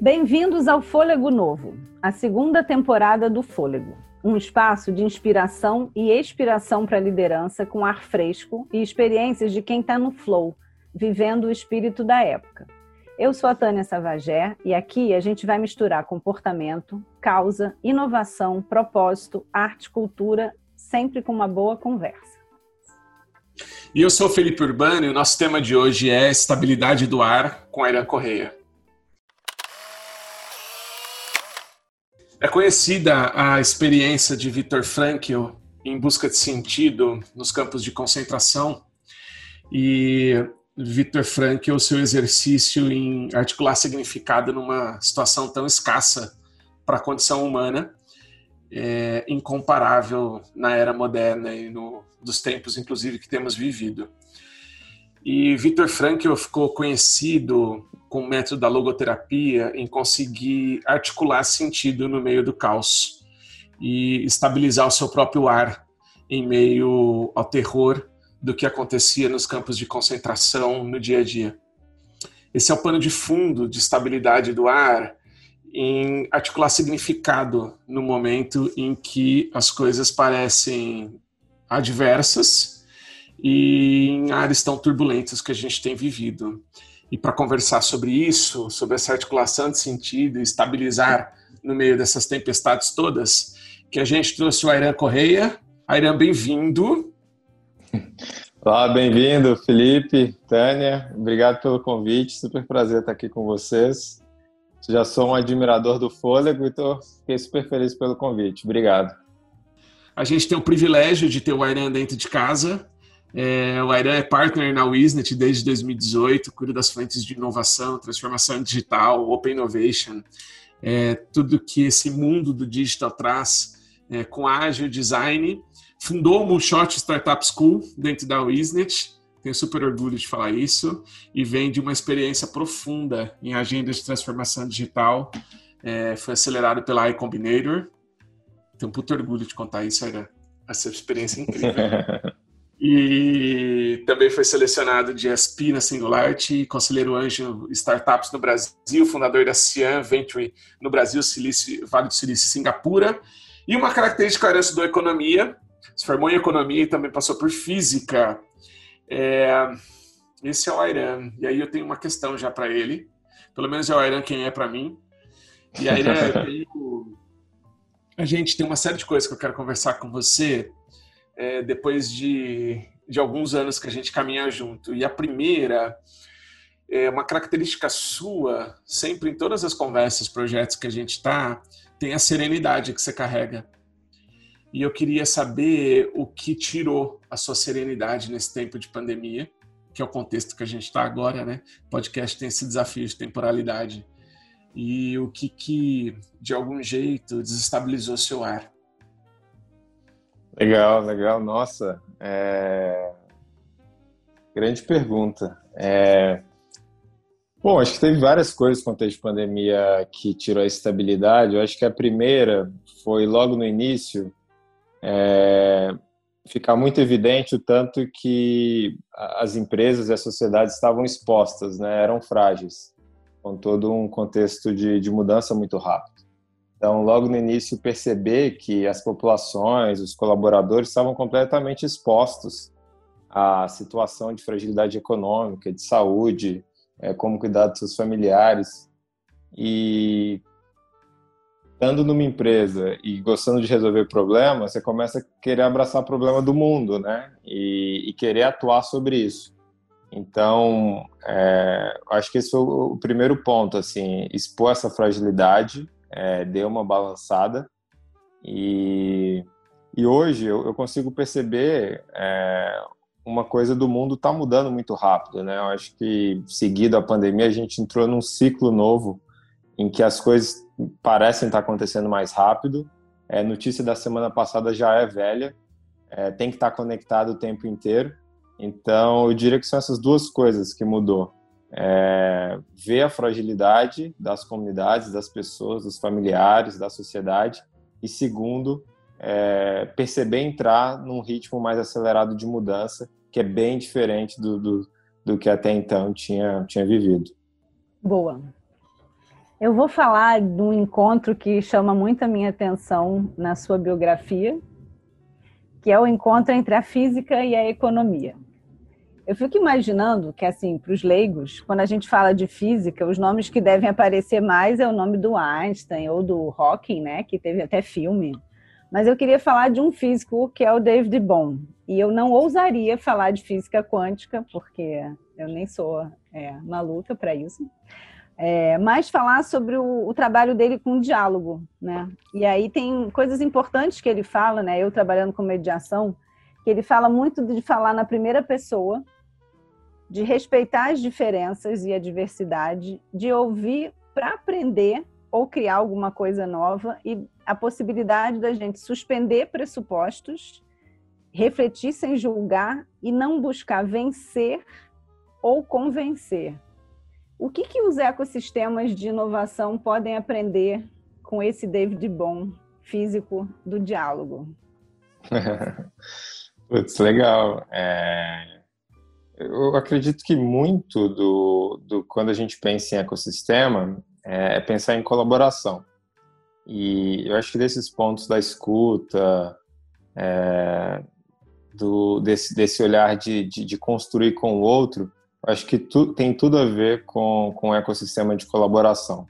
Bem-vindos ao Fôlego Novo, a segunda temporada do Fôlego, um espaço de inspiração e expiração para a liderança com ar fresco e experiências de quem está no flow, vivendo o espírito da época. Eu sou a Tânia Savagé e aqui a gente vai misturar comportamento, causa, inovação, propósito, arte, cultura, sempre com uma boa conversa. E eu sou o Felipe Urbano e o nosso tema de hoje é estabilidade do ar com a Irã Correia. É conhecida a experiência de Viktor Frankl em busca de sentido nos campos de concentração e Viktor Frankl seu exercício em articular significado numa situação tão escassa para a condição humana, é, incomparável na era moderna e no, dos tempos, inclusive, que temos vivido. E Viktor Frankl ficou conhecido com o método da logoterapia em conseguir articular sentido no meio do caos e estabilizar o seu próprio ar em meio ao terror do que acontecia nos campos de concentração no dia a dia. Esse é o pano de fundo de estabilidade do ar em articular significado no momento em que as coisas parecem adversas e em áreas tão turbulentas que a gente tem vivido. E para conversar sobre isso, sobre essa articulação de sentido e estabilizar no meio dessas tempestades todas, que a gente trouxe o Airan Correia. Airan, bem-vindo. Olá, bem-vindo, Felipe, Tânia. Obrigado pelo convite. Super prazer estar aqui com vocês. Já sou um admirador do fôlego e tô, fiquei super feliz pelo convite. Obrigado. A gente tem o privilégio de ter o Airan dentro de casa. É, o Airan é partner na Wisnet desde 2018, cuida das frentes de inovação, transformação digital, open innovation, é, tudo que esse mundo do digital traz é, com ágil design. Fundou o Moonshot Startup School dentro da Wisnet, tenho super orgulho de falar isso, e vem de uma experiência profunda em agenda de transformação digital. É, foi acelerado pela iCombinator. Tenho um puto orgulho de contar isso, era essa experiência incrível. E também foi selecionado de SP na Singularity, conselheiro anjo Startups no Brasil, fundador da Cian Venture no Brasil, Silício, Vale do Silício, Singapura. E uma característica herança do Economia, se formou em Economia e também passou por Física. É, esse é o Airan. E aí eu tenho uma questão já para ele. Pelo menos é o Airan quem é para mim. E aí tenho... a gente tem uma série de coisas que eu quero conversar com você é, depois de, de alguns anos que a gente caminha junto. E a primeira é uma característica sua, sempre em todas as conversas, projetos que a gente está, tem a serenidade que você carrega. E eu queria saber o que tirou a sua serenidade nesse tempo de pandemia, que é o contexto que a gente está agora, né? O podcast tem esse desafio de temporalidade. E o que, que de algum jeito, desestabilizou seu ar. Legal, legal. Nossa, é... grande pergunta. É... Bom, acho que teve várias coisas com a pandemia que tirou a estabilidade. Eu acho que a primeira foi logo no início é... ficar muito evidente o tanto que as empresas e a sociedade estavam expostas, né? eram frágeis, com todo um contexto de, de mudança muito rápido. Então, logo no início, perceber que as populações, os colaboradores estavam completamente expostos à situação de fragilidade econômica, de saúde, é, como cuidar dos seus familiares. E estando numa empresa e gostando de resolver problemas, você começa a querer abraçar o problema do mundo, né? E, e querer atuar sobre isso. Então, é, acho que esse foi o primeiro ponto, assim, expor essa fragilidade é, deu uma balançada e, e hoje eu, eu consigo perceber é, uma coisa do mundo está mudando muito rápido, né? Eu acho que seguido a pandemia a gente entrou num ciclo novo em que as coisas parecem estar acontecendo mais rápido. É, notícia da semana passada já é velha, é, tem que estar conectado o tempo inteiro. Então, eu diria que são essas duas coisas que mudou é, ver a fragilidade das comunidades, das pessoas, dos familiares, da sociedade, e segundo, é, perceber entrar num ritmo mais acelerado de mudança, que é bem diferente do, do, do que até então tinha, tinha vivido. Boa. Eu vou falar de um encontro que chama muito a minha atenção na sua biografia, que é o encontro entre a física e a economia. Eu fico imaginando que, assim, para os leigos, quando a gente fala de física, os nomes que devem aparecer mais é o nome do Einstein ou do Hawking, né, que teve até filme. Mas eu queria falar de um físico que é o David Bohm. E eu não ousaria falar de física quântica, porque eu nem sou é, maluca para isso. É, mas falar sobre o, o, trabalho dele com o diálogo, né? E aí tem coisas importantes que ele fala, né? Eu trabalhando com mediação, que ele fala muito de falar na primeira pessoa, de respeitar as diferenças e a diversidade, de ouvir para aprender ou criar alguma coisa nova e a possibilidade da gente suspender pressupostos, refletir sem julgar e não buscar vencer ou convencer. O que, que os ecossistemas de inovação podem aprender com esse David Bohm, físico do diálogo? Putz, legal. É... Eu acredito que muito do, do quando a gente pensa em ecossistema é, é pensar em colaboração. E eu acho que desses pontos da escuta, é, do, desse, desse olhar de, de, de, construir com o outro, acho que tu, tem tudo a ver com, com o ecossistema de colaboração.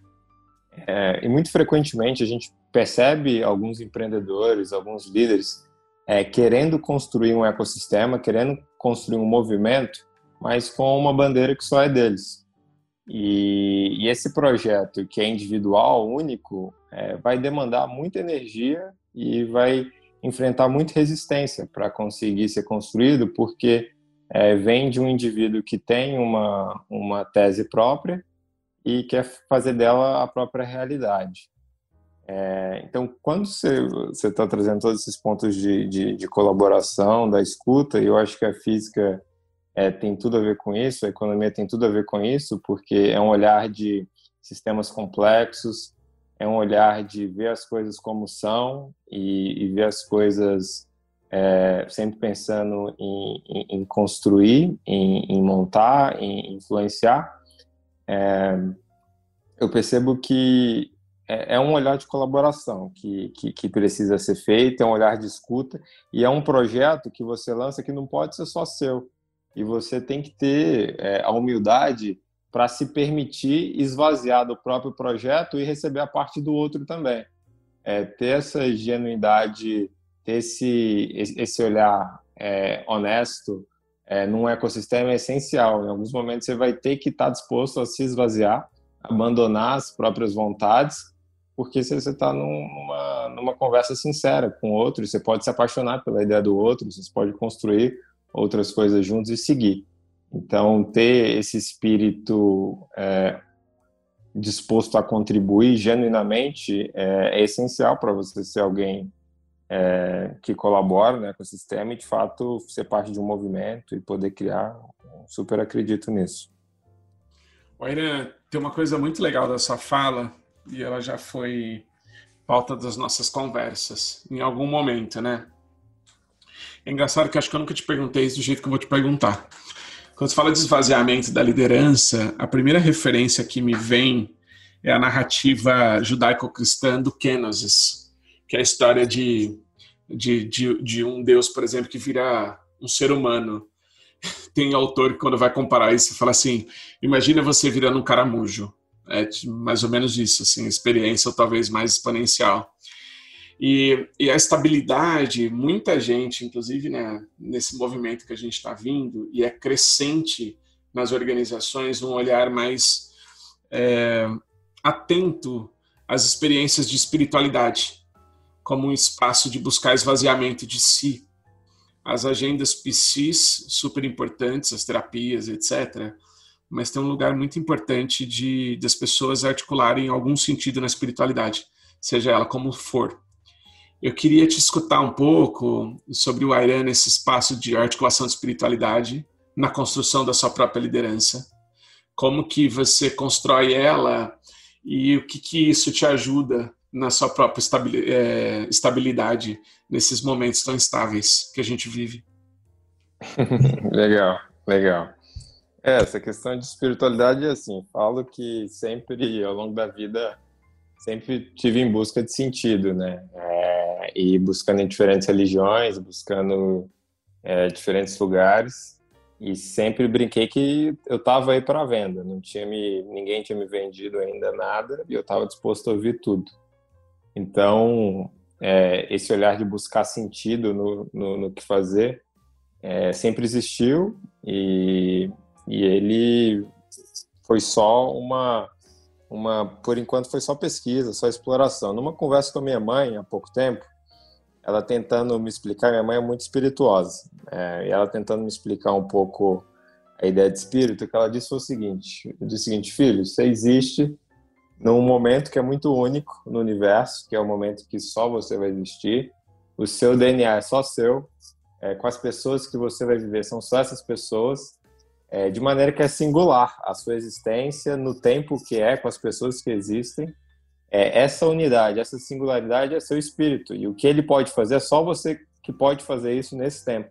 É, e muito frequentemente a gente percebe alguns empreendedores, alguns líderes é, querendo construir um ecossistema, querendo construir um movimento, mas com uma bandeira que só é deles. E, e esse projeto, que é individual, único, é, vai demandar muita energia e vai enfrentar muita resistência para conseguir ser construído, porque é, vem de um indivíduo que tem uma, uma tese própria e quer fazer dela a própria realidade. É, então, quando você está trazendo todos esses pontos de, de, de, colaboração, da escuta, eu acho que a física é, tem tudo a ver com isso, a economia tem tudo a ver com isso, porque é um olhar de sistemas complexos, é um olhar de ver as coisas como são e, e ver as coisas é, sempre pensando em, em, em construir, em, em, montar, em influenciar. É, eu percebo que é, é, um olhar de colaboração que, que, que, precisa ser feito, é um olhar de escuta e é um projeto que você lança que não pode ser só seu. E você tem que ter é, a humildade para se permitir esvaziar do próprio projeto e receber a parte do outro também. É, ter essa genuidade, ter esse, esse olhar é, honesto é, num ecossistema é essencial. Em alguns momentos você vai ter que estar tá disposto a se esvaziar, abandonar as próprias vontades, porque se você está numa, numa conversa sincera com o outro, você pode se apaixonar pela ideia do outro, você pode construir outras coisas juntos e seguir. Então, ter esse espírito é, disposto a contribuir genuinamente é, é essencial para você ser alguém é, que colabora né, com o sistema e, de fato, ser parte de um movimento e poder criar. Super acredito nisso. Irã, tem uma coisa muito legal da sua fala, e ela já foi pauta das nossas conversas em algum momento, né? É engraçado que acho que eu nunca te perguntei isso do jeito que eu vou te perguntar. Quando você fala de esvaziamento da liderança, a primeira referência que me vem é a narrativa judaico-cristã do Kenosis, que é a história de, de, de, de, um Deus, por exemplo, que vira um ser humano. Tem autor que, quando vai comparar isso, fala assim: imagina você virando um caramujo. É mais ou menos isso, assim, experiência talvez mais exponencial. E, e, a estabilidade, muita gente, inclusive né, nesse movimento que a gente está vindo, e é crescente nas organizações, um olhar mais é, atento às experiências de espiritualidade, como um espaço de buscar esvaziamento de si. As agendas PCs, super importantes, as terapias, etc., mas tem um lugar muito importante de das pessoas articularem algum sentido na espiritualidade, seja ela como for. Eu queria te escutar um pouco sobre o Airan nesse espaço de articulação de espiritualidade na construção da sua própria liderança. Como que você constrói ela e o que que isso te ajuda na sua própria é, estabilidade nesses momentos tão instáveis que a gente vive. legal, legal. É, essa questão de espiritualidade, assim, falo que sempre, ao longo da vida, sempre tive em busca de sentido, né? É, e buscando em diferentes religiões, buscando é, diferentes lugares, e sempre brinquei que eu estava aí para venda, não tinha me, ninguém tinha me vendido ainda nada, e eu estava disposto a ouvir tudo. Então, é, esse olhar de buscar sentido no, no, no que fazer é, sempre existiu e, e ele foi só uma, uma, por enquanto foi só pesquisa, só exploração. Numa conversa com a minha mãe há pouco tempo, ela tentando me explicar, minha mãe é muito espirituosa, é, e ela tentando me explicar um pouco a ideia de espírito, que ela disse foi o seguinte, disse o seguinte, filho, você existe num momento que é muito único no universo, que é o momento que só você vai existir. O seu DNA é só seu. É, com as pessoas que você vai viver são só essas pessoas. É, de maneira que é singular a sua existência no tempo que é com as pessoas que existem. É, essa unidade, essa singularidade é seu espírito e o que ele pode fazer é só você que pode fazer isso nesse tempo.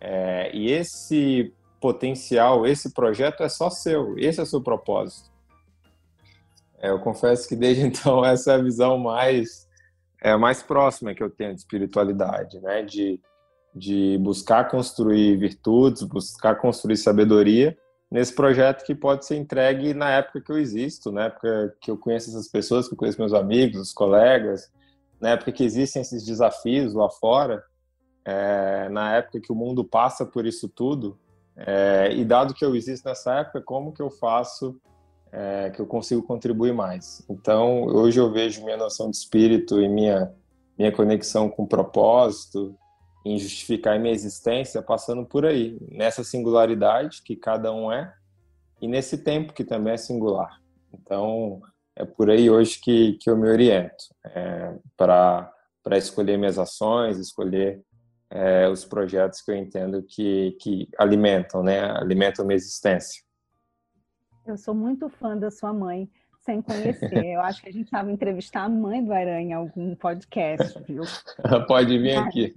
É, e esse potencial, esse projeto é só seu. Esse é seu propósito. É, eu confesso que desde então essa é a visão mais é mais próxima que eu tenho de espiritualidade, né? De, de buscar construir virtudes, buscar construir sabedoria nesse projeto que pode ser entregue na época que eu existo, na época que eu conheço essas pessoas, que eu conheço meus amigos, os colegas, na época que existem esses desafios lá fora, é, na época que o mundo passa por isso tudo, é, e dado que eu existo nessa época, como que eu faço é, que eu consigo contribuir mais. Então, hoje eu vejo minha noção de espírito e minha, minha conexão com propósito, em justificar minha existência, passando por aí, nessa singularidade que cada um é, e nesse tempo que também é singular. Então, é por aí hoje que, que eu me oriento é, para escolher minhas ações, escolher é, os projetos que eu entendo que, que alimentam, né, alimentam minha existência. Eu sou muito fã da sua mãe, sem conhecer. Eu acho que a gente estava entrevistar a mãe do Aranha em algum podcast, viu? Pode vir aqui.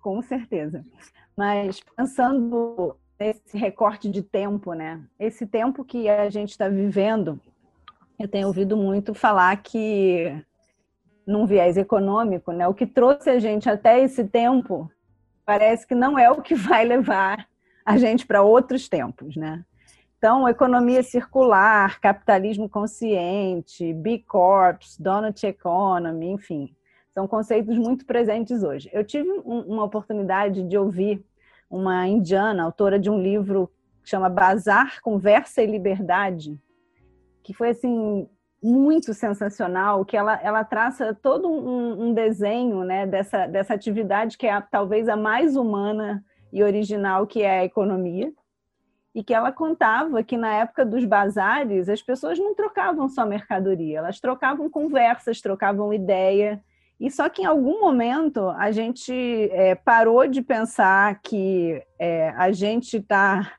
Com certeza. Mas pensando nesse recorte de tempo, né? Esse tempo que a gente está vivendo, eu tenho ouvido muito falar que, num viés econômico, né? O que trouxe a gente até esse tempo parece que não é o que vai levar a gente para outros tempos, né? Então, economia circular, capitalismo consciente, B Corps, Donut Economy, enfim, são conceitos muito presentes hoje. Eu tive um, uma oportunidade de ouvir uma indiana, autora de um livro que chama Bazar, Conversa e Liberdade, que foi assim muito sensacional, que ela, ela traça todo um, um desenho né, dessa, dessa atividade que é a, talvez a mais humana e original, que é a economia e que ela contava que na época dos bazares as pessoas não trocavam só mercadoria, elas trocavam conversas, trocavam ideia. E só que em algum momento a gente é, parou de pensar que é, a gente está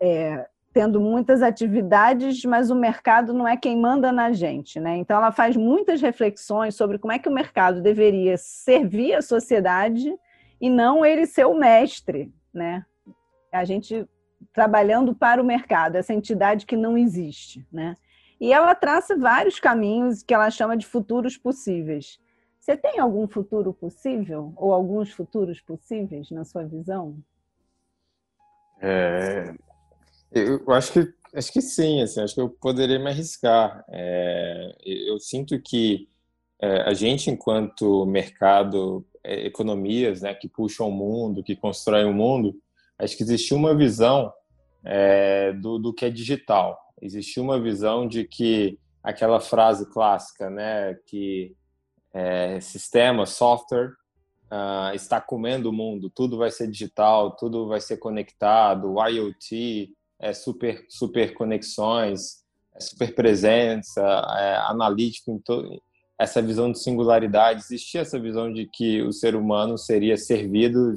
é, tendo muitas atividades, mas o mercado não é quem manda na gente, né? Então ela faz muitas reflexões sobre como é que o mercado deveria servir a sociedade e não ele ser o mestre, né? A gente trabalhando para o mercado, essa entidade que não existe, né? E ela traça vários caminhos que ela chama de futuros possíveis. Você tem algum futuro possível ou alguns futuros possíveis na sua visão? É, eu acho que acho que sim, assim, acho que eu poderia me arriscar. É, eu sinto que é, a gente, enquanto mercado, é, economias, né, que puxam o mundo, que constroem o mundo, acho que existiu uma visão é, do, do que é digital. Existiu uma visão de que aquela frase clássica, né, que é, sistema, software uh, está comendo o mundo, tudo vai ser digital, tudo vai ser conectado, IoT, é super super conexões, é super presença, é analítico em essa visão de singularidade, existia essa visão de que o ser humano seria servido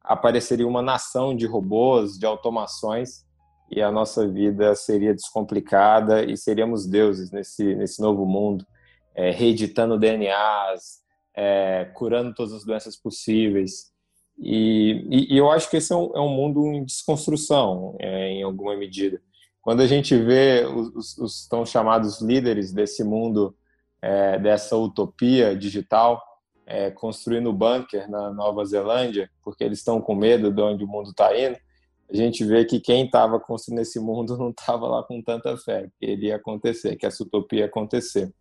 apareceria uma nação de robôs, de automações, e a nossa vida seria descomplicada e seríamos deuses nesse, nesse novo mundo. é, reeditando DNAs, é, curando todas as doenças possíveis. E, e, e, eu acho que esse é um, é um mundo em desconstrução, é, em alguma medida. Quando a gente vê os, os tão chamados líderes desse mundo, é, dessa utopia digital, é, construindo bunker na Nova Zelândia, porque eles estão com medo de onde o mundo está indo, a gente vê que quem estava construindo esse mundo não estava lá com tanta fé que ele ia acontecer, que essa utopia ia acontecer.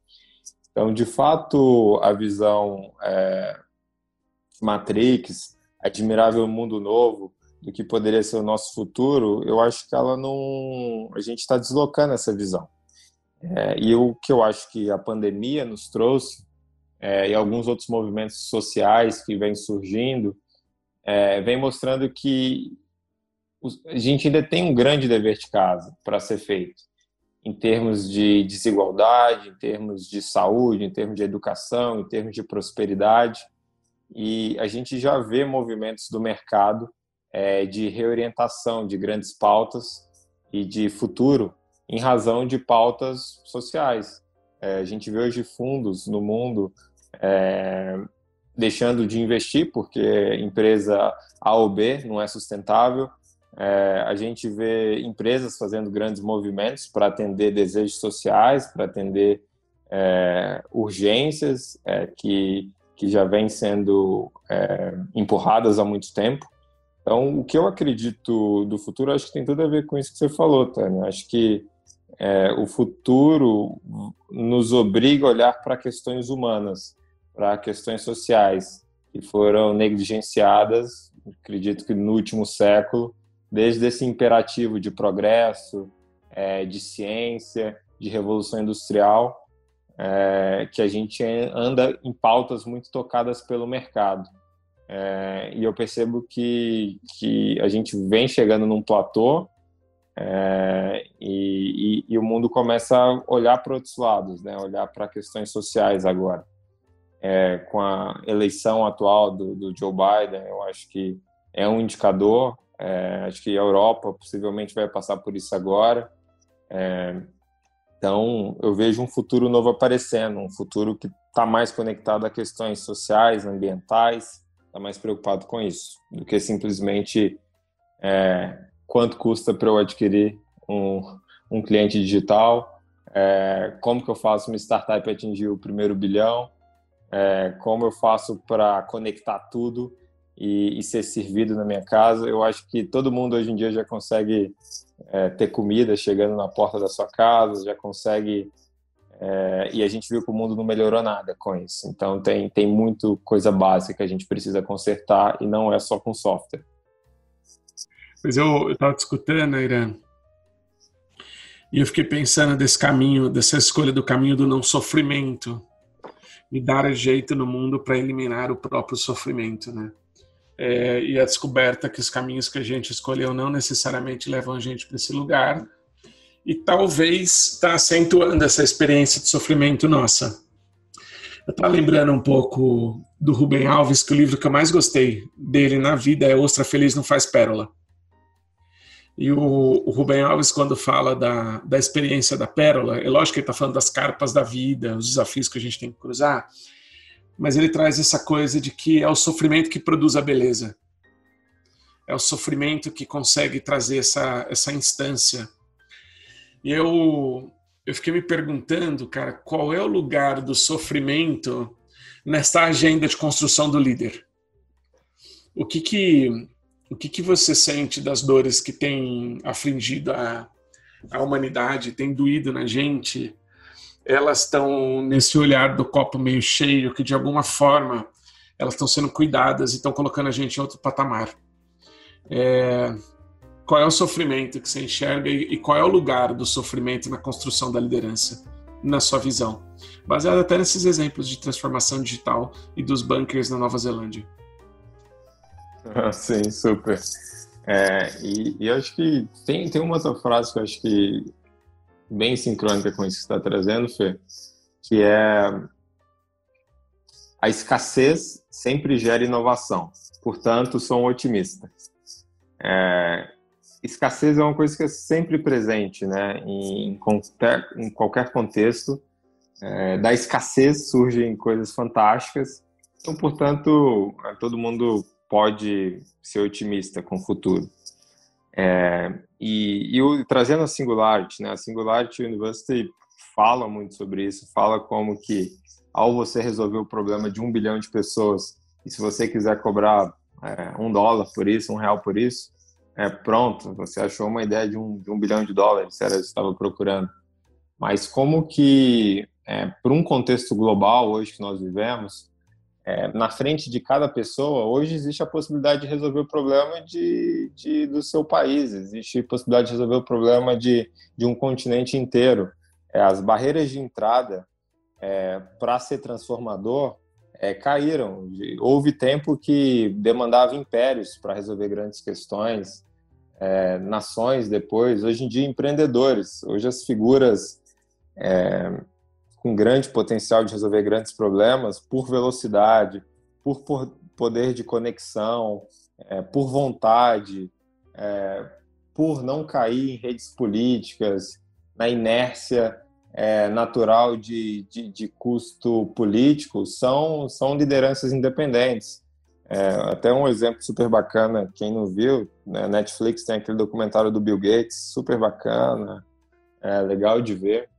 Então, de fato, a visão é, Matrix, admirável mundo novo, do que poderia ser o nosso futuro, eu acho que ela não. A gente está deslocando essa visão. É, e o que eu acho que a pandemia nos trouxe, é, e alguns outros movimentos sociais que vêm surgindo, é, vem mostrando que a gente ainda tem um grande dever de casa para ser feito em termos de desigualdade, em termos de saúde, em termos de educação, em termos de prosperidade. E a gente já vê movimentos do mercado é, de reorientação de grandes pautas e de futuro em razão de pautas sociais. É, a gente vê hoje fundos no mundo é, deixando de investir porque empresa A ou B não é sustentável, é, a gente vê empresas fazendo grandes movimentos para atender desejos sociais, para atender é, urgências é, que, que já vêm sendo é, empurradas há muito tempo. Então, o que eu acredito do futuro, acho que tem tudo a ver com isso que você falou, Tânia. Acho que é, o futuro nos obriga a olhar para questões humanas, para questões sociais, que foram negligenciadas, acredito que no último século, desde esse imperativo de progresso, é, de ciência, de revolução industrial, é, que a gente anda em pautas muito tocadas pelo mercado. É, e eu percebo que, que a gente vem chegando num platô é, e, e, e, o mundo começa a olhar para outros lados, né? olhar para questões sociais agora. É, com a eleição atual do, do Joe Biden, eu acho que é um indicador é, acho que a Europa possivelmente vai passar por isso agora. É, então, eu vejo um futuro novo aparecendo, um futuro que está mais conectado a questões sociais, ambientais, está mais preocupado com isso, do que simplesmente é, quanto custa para eu adquirir um, um cliente digital, é, como que eu faço uma startup atingir o primeiro bilhão, é, como eu faço para conectar tudo e, e, ser servido na minha casa. Eu acho que todo mundo hoje em dia já consegue é, ter comida chegando na porta da sua casa, já consegue. É, e a gente viu que o mundo não melhorou nada com isso. Então tem, tem muito coisa básica que a gente precisa consertar e não é só com software. Pois eu estava discutindo, Irã, e eu fiquei pensando desse caminho, dessa escolha do caminho do não sofrimento e dar jeito no mundo para eliminar o próprio sofrimento, né? É, e a descoberta que os caminhos que a gente escolheu não necessariamente levam a gente para esse lugar e talvez está acentuando essa experiência de sofrimento nossa. Eu estava lembrando um pouco do Rubem Alves, que o livro que eu mais gostei dele na vida é Ostra Feliz Não Faz Pérola. E o, o Rubem Alves, quando fala da, da experiência da pérola, é lógico que ele está falando das carpas da vida, os desafios que a gente tem que cruzar, mas ele traz essa coisa de que é o sofrimento que produz a beleza. É o sofrimento que consegue trazer essa, essa instância. E eu, eu fiquei me perguntando, cara, qual é o lugar do sofrimento nessa agenda de construção do líder? O que que, o que, que você sente das dores que tem afligido a, a humanidade, tem doído na gente? Elas estão nesse olhar do copo meio cheio, que de alguma forma elas estão sendo cuidadas e estão colocando a gente em outro patamar. É, qual é o sofrimento que você enxerga e, qual é o lugar do sofrimento na construção da liderança, na sua visão? Baseado até nesses exemplos de transformação digital e dos bunkers na Nova Zelândia. sim, super. É, e, e acho que tem, tem uma outra frase que eu acho que bem sincrônica com isso que está trazendo, Fê, que é a escassez sempre gera inovação. Portanto, sou um otimista. É, escassez é uma coisa que é sempre presente, né? Em, em qualquer contexto, É, da escassez surgem coisas fantásticas. Então, portanto, todo mundo pode ser otimista com o futuro. É, e, e trazendo a Singularity, né? A Singularity University fala muito sobre isso, fala como que ao você resolver o problema de um bilhão de pessoas, e se você quiser cobrar é, um dólar por isso, um real por isso, é pronto, você achou uma ideia de um, de um bilhão de dólares, era estava procurando. Mas como que, é, para um contexto global hoje que nós vivemos, é, na frente de cada pessoa, hoje existe a possibilidade de resolver o problema de, de, do seu país, existe a possibilidade de resolver o problema de, de um continente inteiro. É, as barreiras de entrada é, para ser transformador é, caíram. Houve tempo que demandava impérios para resolver grandes questões, é, nações depois, hoje em dia empreendedores. Hoje as figuras é, com grande potencial de resolver grandes problemas por velocidade, por, poder de conexão, é, por vontade, é, por não cair em redes políticas, na inércia é, natural de, de, de, custo político, são, são lideranças independentes. É, até um exemplo super bacana, quem não viu, né, Netflix tem aquele documentário do Bill Gates, super bacana, é, legal de ver.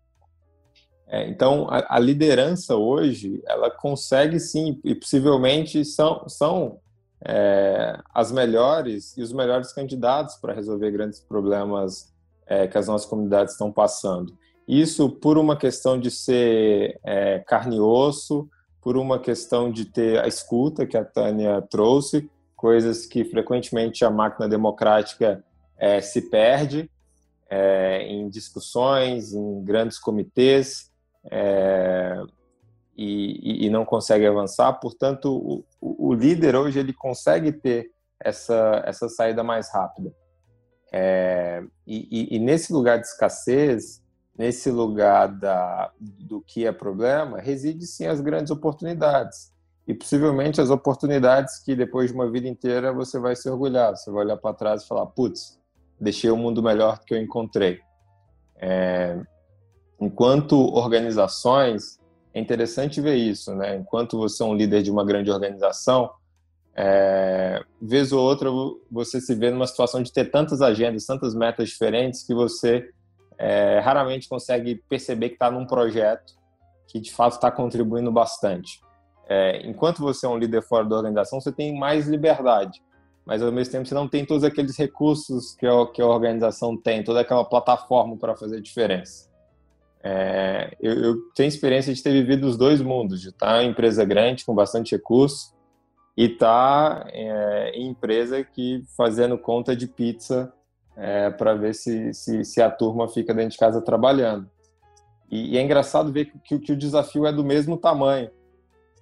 É, então, a, a, liderança hoje, ela consegue sim, e possivelmente são, são é, as melhores e os melhores candidatos para resolver grandes problemas é, que as nossas comunidades estão passando. Isso por uma questão de ser é, carne e osso, por uma questão de ter a escuta que a Tânia trouxe, coisas que frequentemente a máquina democrática é, se perde é, em discussões, em grandes comitês, é, e, e, não consegue avançar. Portanto, o, o, líder hoje ele consegue ter essa, essa saída mais rápida. É, e, e, nesse lugar de escassez, nesse lugar da, do que é problema, reside sim as grandes oportunidades. E possivelmente as oportunidades que depois de uma vida inteira você vai se orgulhar. Você vai olhar para trás e falar: putz, deixei o mundo melhor do que eu encontrei. É, enquanto organizações, é interessante ver isso, né? Enquanto você é um líder de uma grande organização, é, vez ou outra você se vê numa situação de ter tantas agendas, tantas metas diferentes que você é, raramente consegue perceber que está num projeto que de fato está contribuindo bastante. É, enquanto você é um líder fora da organização, você tem mais liberdade, mas ao mesmo tempo você não tem todos aqueles recursos que a, que a organização tem, toda aquela plataforma para fazer diferença. É, eu, eu, tenho experiência de ter vivido os dois mundos, de estar em empresa grande com bastante recurso e estar é, em empresa que fazendo conta de pizza é, para ver se, se, se, a turma fica dentro de casa trabalhando. E, e é engraçado ver que, que, que, o desafio é do mesmo tamanho,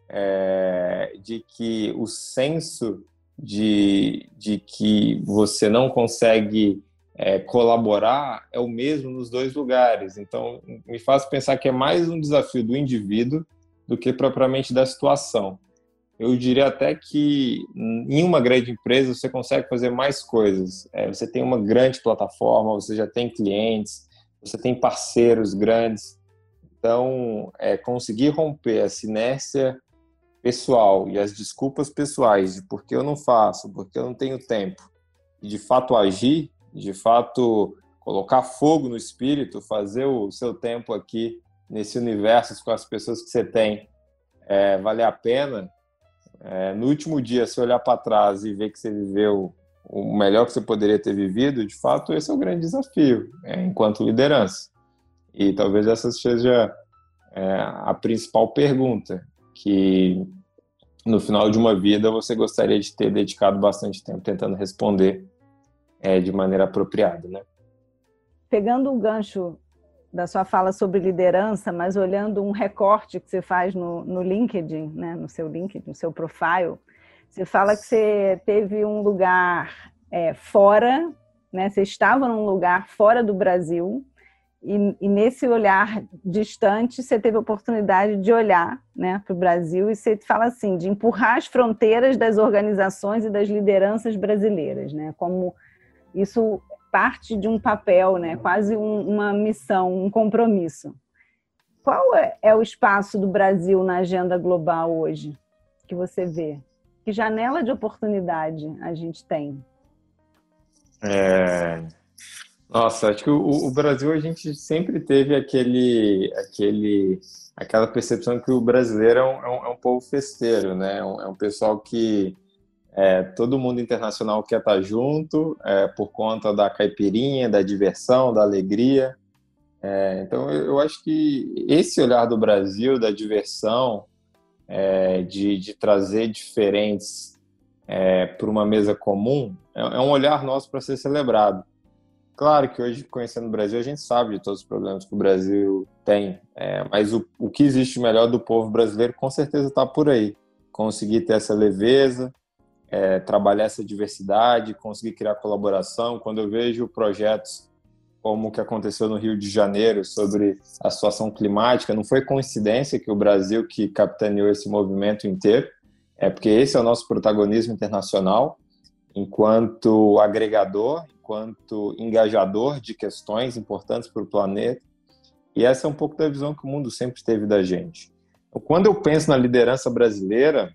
é, de que o senso de, de que você não consegue é, colaborar é o mesmo nos dois lugares. Então, me faz pensar que é mais um desafio do indivíduo do que propriamente da situação. Eu diria até que em uma grande empresa você consegue fazer mais coisas. É, você tem uma grande plataforma, você já tem clientes, você tem parceiros grandes. Então, é, conseguir romper essa inércia pessoal e as desculpas pessoais de por que eu não faço, porque eu não tenho tempo, e de fato agir, de fato colocar fogo no espírito, fazer o seu tempo aqui nesse universo com as pessoas que você tem é, valer a pena, é, no último dia, se olhar para trás e ver que você viveu o melhor que você poderia ter vivido, de fato, esse é o grande desafio, é, enquanto liderança. E talvez essa seja é, a principal pergunta, que no final de uma vida você gostaria de ter dedicado bastante tempo tentando responder é, de maneira apropriada, né? Pegando o gancho da sua fala sobre liderança, mas olhando um recorte que você faz no, no LinkedIn, né, no seu LinkedIn, no seu profile, você fala que você teve um lugar é, fora, né, você estava num lugar fora do Brasil, e, e, nesse olhar distante, você teve a oportunidade de olhar né, para o Brasil e você fala assim, de empurrar as fronteiras das organizações e das lideranças brasileiras, né? Como isso parte de um papel, né? quase um, uma missão, um compromisso. qual é, é o espaço do Brasil na agenda global hoje que você vê? Que janela de oportunidade a gente tem? É... Nossa, acho que o, o, Brasil a gente sempre teve aquele, aquele, aquela percepção que o brasileiro é um, é um, é povo festeiro, né? É um, é um pessoal que é, todo mundo internacional quer estar junto é, por conta da caipirinha, da diversão, da alegria. É, então, eu acho que esse olhar do Brasil, da diversão, é, de, de, trazer diferentes é, para uma mesa comum, é, é um olhar nosso para ser celebrado. Claro que hoje, conhecendo o Brasil, a gente sabe de todos os problemas que o Brasil tem, é, mas o, o que existe melhor do povo brasileiro com certeza está por aí. Conseguir ter essa leveza, é, trabalhar essa diversidade, conseguir criar colaboração. Quando eu vejo projetos como o que aconteceu no Rio de Janeiro sobre a situação climática, não foi coincidência que o Brasil que capitaneou esse movimento inteiro, é porque esse é o nosso protagonismo internacional, enquanto agregador, enquanto engajador de questões importantes para o planeta. E essa é um pouco da visão que o mundo sempre teve da gente. Quando eu penso na liderança brasileira,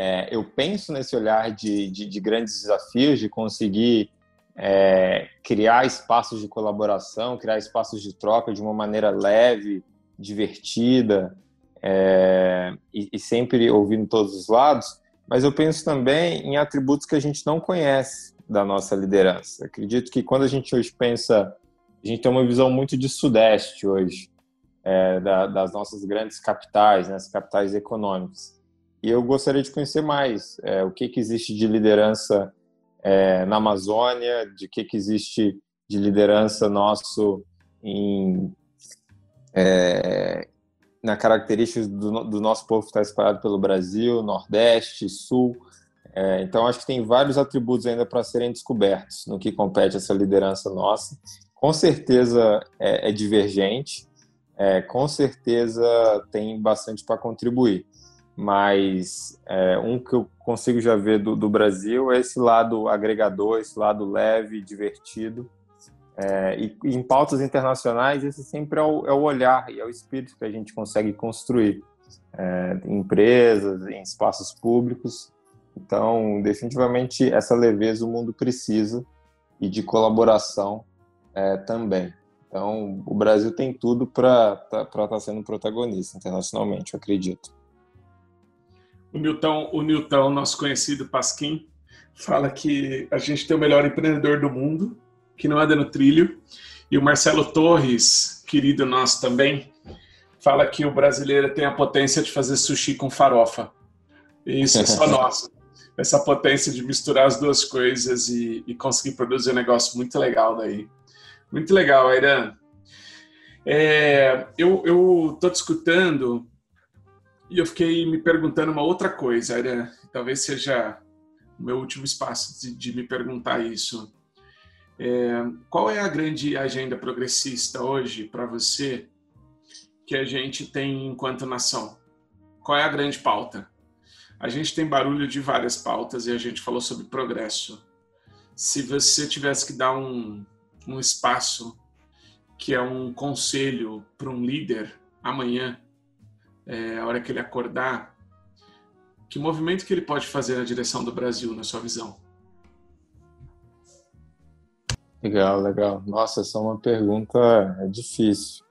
é, eu penso nesse olhar de, de, de grandes desafios, de conseguir é, criar espaços de colaboração, criar espaços de troca de uma maneira leve, divertida é, e, e, sempre ouvindo todos os lados. Mas eu penso também em atributos que a gente não conhece da nossa liderança. Acredito que quando a gente hoje pensa, a gente tem uma visão muito de sudeste hoje, é, da, das nossas grandes capitais, né, as capitais econômicas. E eu gostaria de conhecer mais é, o que, que existe de liderança é, na Amazônia, de que, que existe de liderança nosso em, é, na características do, do, nosso povo que está espalhado pelo Brasil, Nordeste, Sul. É, então, acho que tem vários atributos ainda para serem descobertos no que compete essa liderança nossa. Com certeza é, é divergente, é, com certeza tem bastante para contribuir mas é, um que eu consigo já ver do, do, Brasil é esse lado agregador, esse lado leve, divertido. É, e, em pautas internacionais, esse sempre é o, é o, olhar e é o espírito que a gente consegue construir é, em empresas, em espaços públicos. Então, definitivamente, essa leveza o mundo precisa e de colaboração é, também. Então, o Brasil tem tudo para estar tá sendo protagonista internacionalmente, eu acredito. O Newton, o Newton, nosso conhecido Pasquim, fala que a gente tem o melhor empreendedor do mundo, que não anda no trilho. E o Marcelo Torres, querido nosso também, fala que o brasileiro tem a potência de fazer sushi com farofa. E isso é só nosso. Essa potência de misturar as duas coisas e, e conseguir produzir um negócio muito legal daí. Muito legal, Airan. É, eu, eu tô te escutando e eu fiquei me perguntando uma outra coisa, era talvez seja o meu último espaço de, de me perguntar isso. É, qual é a grande agenda progressista hoje para você que a gente tem enquanto nação? Qual é a grande pauta? A gente tem barulho de várias pautas e a gente falou sobre progresso. Se você tivesse que dar um, um espaço que é um conselho para um líder amanhã, é, a hora que ele acordar, que movimento que ele pode fazer na direção do Brasil, na sua visão? Legal, legal. Nossa, essa é uma pergunta difícil.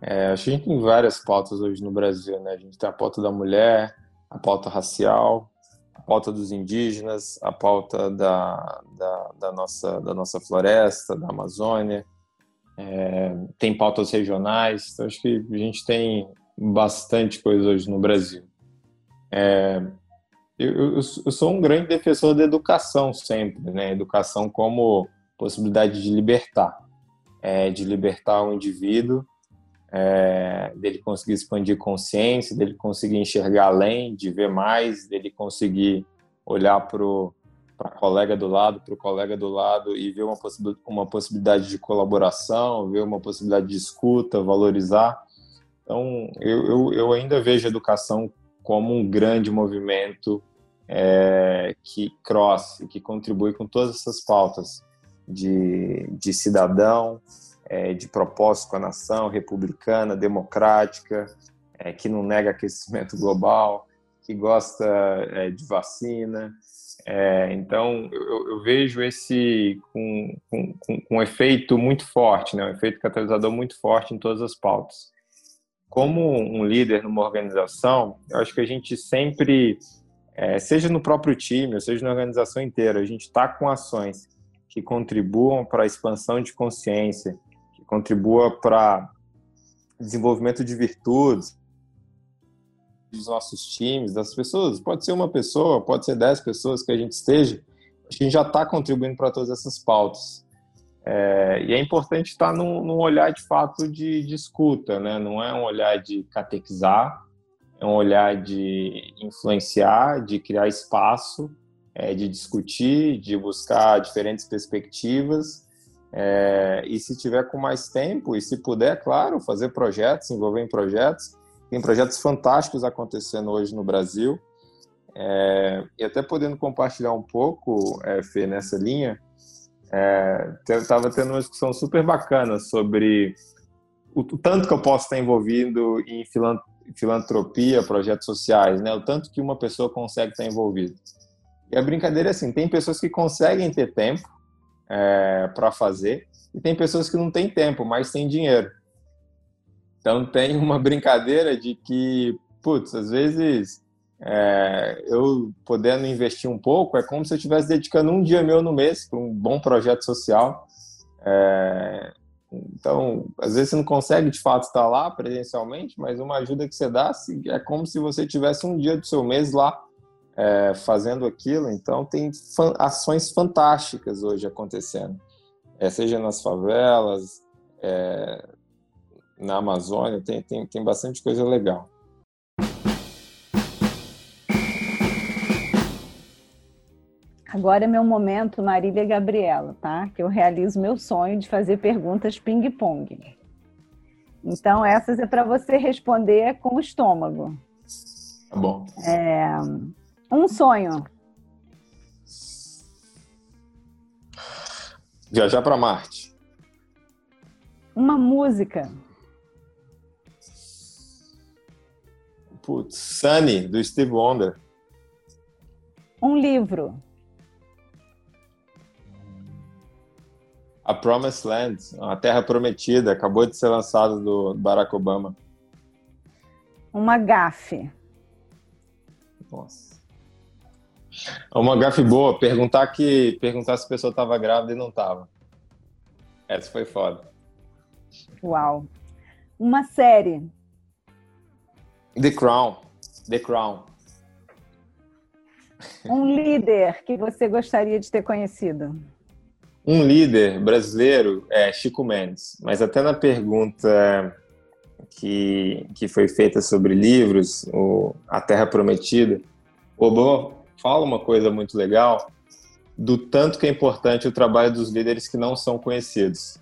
É, a gente tem várias pautas hoje no Brasil, né? A gente tem a pauta da mulher, a pauta racial, a pauta dos indígenas, a pauta da, da, da nossa, da nossa floresta, da Amazônia, é, tem pautas regionais. Então, acho que a gente tem bastante coisa hoje no Brasil. É, eu, eu, sou um grande defensor da educação sempre, né? Educação como possibilidade de libertar, é, de libertar o indivíduo, é, dele conseguir expandir consciência, dele conseguir enxergar além, de ver mais, dele conseguir olhar para o colega do lado, para o colega do lado e ver uma possibilidade de colaboração, ver uma possibilidade de escuta, valorizar. Então, eu, eu, eu ainda vejo a educação como um grande movimento é, que cross, que contribui com todas essas pautas de, de cidadão, é, de propósito com a nação, republicana, democrática, é, que não nega aquecimento global, que gosta é, de vacina. É, então, eu, eu, vejo esse com, com, com, um efeito muito forte, né? um efeito catalisador muito forte em todas as pautas. Como um líder numa organização, eu acho que a gente sempre, é, seja no próprio time, seja na organização inteira, a gente está com ações que contribuam para a expansão de consciência, que contribua para desenvolvimento de virtudes dos nossos times, das pessoas. Pode ser uma pessoa, pode ser dez pessoas que a gente esteja. A gente já está contribuindo para todas essas pautas. É, e é importante estar num, num, olhar de fato de, de escuta, né? Não é um olhar de catequizar, é um olhar de influenciar, de criar espaço é, de discutir, de buscar diferentes perspectivas. É, e se tiver com mais tempo, e se puder, claro, fazer projetos, envolver em projetos. Tem projetos fantásticos acontecendo hoje no Brasil. É, e até podendo compartilhar um pouco, é, Fê, nessa linha, estava é, tendo uma discussão super bacana sobre o, tanto que eu posso estar envolvido em filantropia, projetos sociais, né? o tanto que uma pessoa consegue estar envolvida. E a brincadeira é assim: tem pessoas que conseguem ter tempo é, para fazer, e tem pessoas que não têm tempo, mas têm dinheiro. Então tem uma brincadeira de que, putz, às vezes é, eu podendo investir um pouco, é como se eu estivesse dedicando um dia meu no mês para um bom projeto social. É, então, às vezes você não consegue de fato estar lá presencialmente, mas uma ajuda que você dá é como se você tivesse um dia do seu mês lá é, fazendo aquilo. Então, tem ações fantásticas hoje acontecendo, é, seja nas favelas, é, na Amazônia, tem, tem, tem bastante coisa legal. Agora é meu momento, Marília e Gabriela, tá? Que eu realizo meu sonho de fazer perguntas ping-pong. Então, essas é para você responder com o estômago. Tá bom. É, um sonho. Viajar para Marte. Uma música. Putz, Sunny, do Steve Wonder. Um livro. A Promised Land, A Terra Prometida, acabou de ser lançado do Barack Obama. Uma gafe. Nossa. Uma gafe boa, perguntar que perguntar se a pessoa estava grávida e não estava. Essa foi foda. Uau. Uma série. The Crown. The Crown. Um líder que você gostaria de ter conhecido. Um líder brasileiro é Chico Mendes, mas até na pergunta que, que foi feita sobre livros, o A Terra Prometida, Obama fala uma coisa muito legal do tanto que é importante o trabalho dos líderes que não são conhecidos.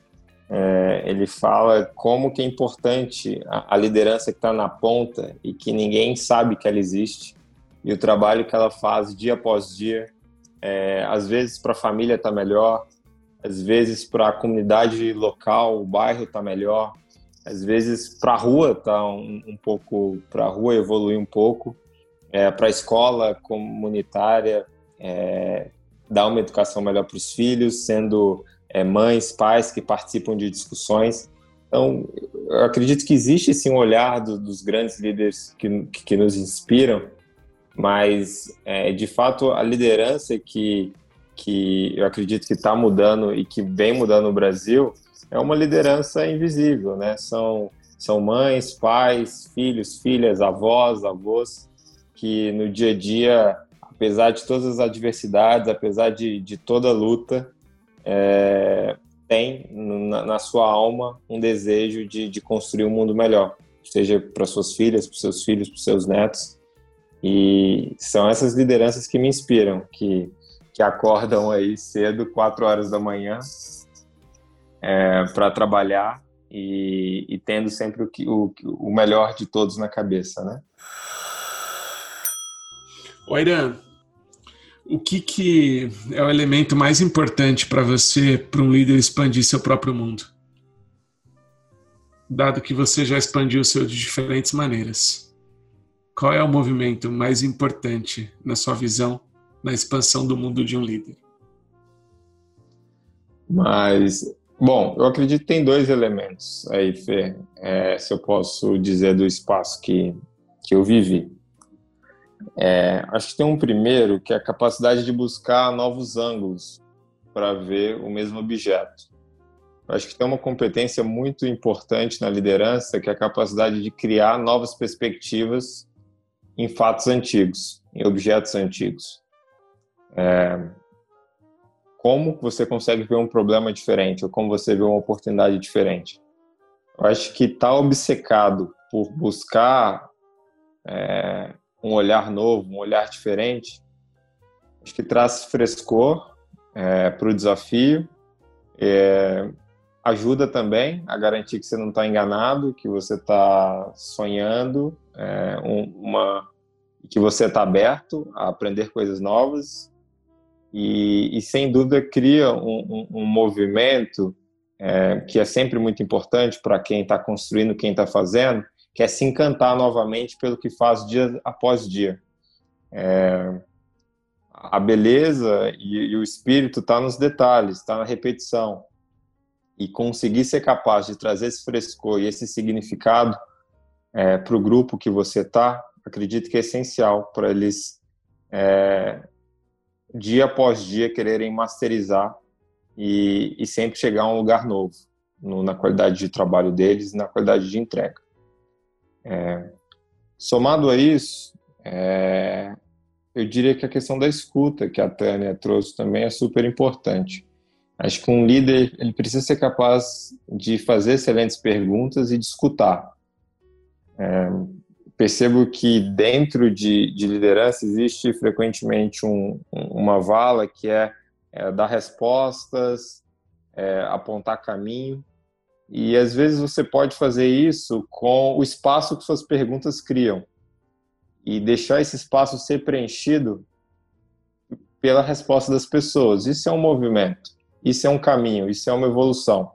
É, ele fala como que é importante a, a liderança que está na ponta e que ninguém sabe que ela existe e o trabalho que ela faz dia após dia. É, às vezes para a família está melhor, às vezes para a comunidade local, o bairro está melhor, às vezes para a rua está um, um pouco, para a rua evoluir um pouco é, para a escola comunitária, é, dar uma educação melhor para os filhos, sendo é, mães, pais que participam de discussões. Então, eu acredito que existe sim um olhar do, dos grandes líderes que, que nos inspiram, mas é, de fato a liderança que, que eu acredito que está mudando e que vem mudando no Brasil é uma liderança invisível, né? São, são mães, pais, filhos, filhas, avós, avós que no dia a dia, apesar de todas as adversidades, apesar de, de toda a luta, é, tem na, na, sua alma um desejo de, de construir um mundo melhor, seja para suas filhas, para seus filhos, para seus netos. E são essas lideranças que me inspiram, que, que acordam aí cedo, quatro horas da manhã, é, para trabalhar e, e, tendo sempre o, que, o, o melhor de todos na cabeça, né? Oiran, o que, que é o elemento mais importante para você, para um líder expandir seu próprio mundo? dado que você já expandiu o seu de diferentes maneiras. Qual é o movimento mais importante, na sua visão, na expansão do mundo de um líder? Mas, bom, eu acredito que tem dois elementos aí, Fê, é, se eu posso dizer do espaço que, que eu vivi. É, acho que tem um primeiro que é a capacidade de buscar novos ângulos para ver o mesmo objeto. Acho que tem uma competência muito importante na liderança, que é a capacidade de criar novas perspectivas em fatos antigos, em objetos antigos. É, como você consegue ver um problema diferente, ou como você vê uma oportunidade diferente. Eu acho que estar tá obcecado por buscar é, um olhar novo, um olhar diferente, acho que traz frescor é, para o desafio, é, ajuda também a garantir que você não está enganado, que você está sonhando, é, um, uma, que você está aberto a aprender coisas novas e, e sem dúvida cria um, um, um movimento é, que é sempre muito importante para quem está construindo, quem está fazendo, que é se encantar novamente pelo que faz dia após dia. É, a beleza e, e o espírito está nos detalhes, está na repetição. E conseguir ser capaz de trazer esse frescor e esse significado é, para o grupo que você está, acredito que é essencial para eles é, dia após dia quererem masterizar e, e sempre chegar a um lugar novo no, na qualidade de trabalho deles e na qualidade de entrega. É, somado a isso, é, eu diria que a questão da escuta que a Tânia trouxe também é super importante. Acho que um líder ele precisa ser capaz de fazer excelentes perguntas e de escutar. É, percebo que dentro de, de, liderança existe frequentemente um, uma vala que é, é dar respostas, é, apontar caminho, e às vezes você pode fazer isso com o espaço que suas perguntas criam e deixar esse espaço ser preenchido pela resposta das pessoas. Isso é um movimento, isso é um caminho, isso é uma evolução.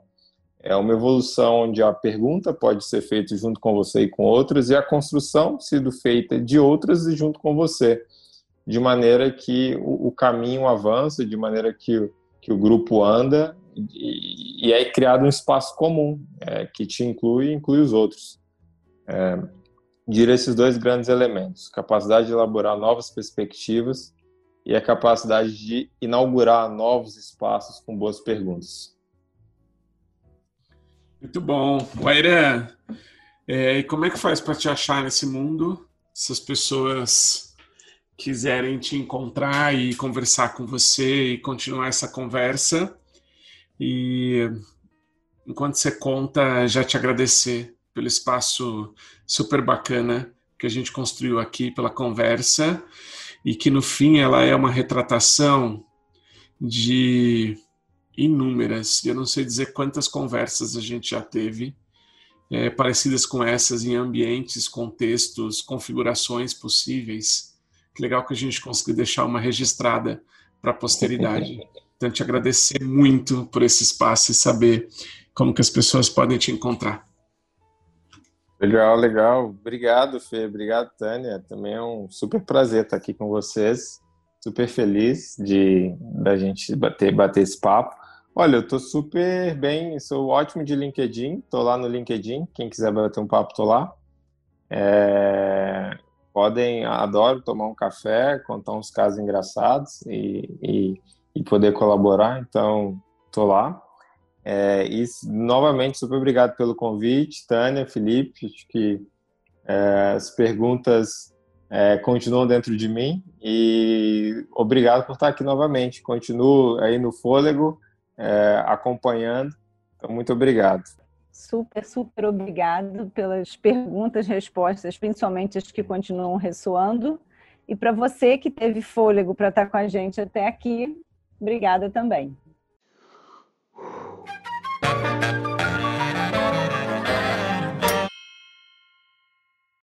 É uma evolução onde a pergunta pode ser feita junto com você e com outras, e a construção sendo feita de outras e junto com você, de maneira que o, o caminho avança, de maneira que, que o grupo anda, e, e é criado um espaço comum, é, que te inclui e inclui os outros. É, diria esses dois grandes elementos: capacidade de elaborar novas perspectivas e a capacidade de inaugurar novos espaços com boas perguntas. Muito bom. Waira, é, e como é que faz para te achar nesse mundo? Se as pessoas quiserem te encontrar e conversar com você e continuar essa conversa. E enquanto você conta, já te agradecer pelo espaço super bacana que a gente construiu aqui, pela conversa, e que no fim ela é uma retratação de inúmeras, eu não sei dizer quantas conversas a gente já teve, é, parecidas com essas em ambientes, contextos, configurações possíveis. Que legal que a gente conseguiu deixar uma registrada para a posteridade. Então, te agradecer muito por esse espaço e saber como que as pessoas podem te encontrar. Legal, legal. Obrigado, Fê. Obrigado, Tânia. Também é um super prazer estar aqui com vocês. Super feliz de da gente bater, bater esse papo. Olha, eu tô super bem, sou ótimo de LinkedIn, tô lá no LinkedIn, quem quiser bater um papo, tô lá. É, podem, adoro tomar um café, contar uns casos engraçados e, e, e poder colaborar, então tô lá. É, e novamente, super obrigado pelo convite, Tânia, Felipe, acho que é, as perguntas é, continuam dentro de mim e obrigado por estar aqui novamente. Continuo aí no fôlego é, acompanhando. Então, muito obrigado. Super, super obrigado pelas perguntas, respostas, principalmente as que continuam ressoando. E para você que teve fôlego para estar com a gente até aqui, obrigada também.